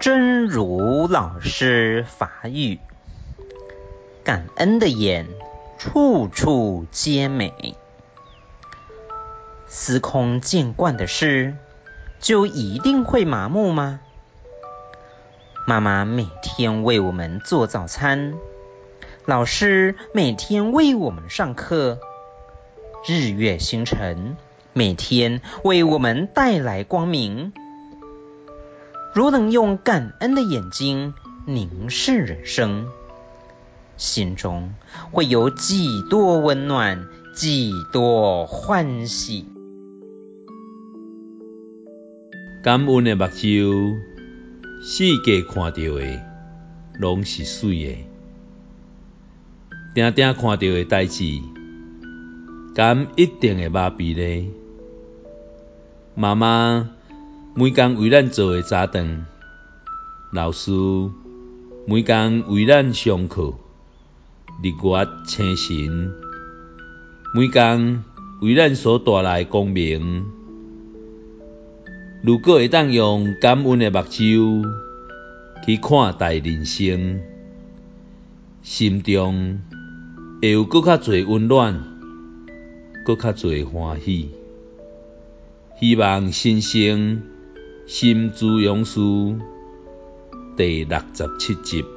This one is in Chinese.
真如老师法语，感恩的眼，处处皆美。司空见惯的事，就一定会麻木吗？妈妈每天为我们做早餐，老师每天为我们上课，日月星辰每天为我们带来光明。如能用感恩的眼睛凝视人生，心中会有几多温暖，几多欢喜。感恩的目睭，世界看到的拢是水的，定定看到的代志，敢一定会麻痹呢？妈妈。每工为咱做诶早顿，老师每工为咱上课，日月星辰每工为咱所带来光明。如果会当用感恩的目睭去看待人生，心中会有搁较侪温暖，搁较侪欢喜。希望新生。心之勇士第六十七集。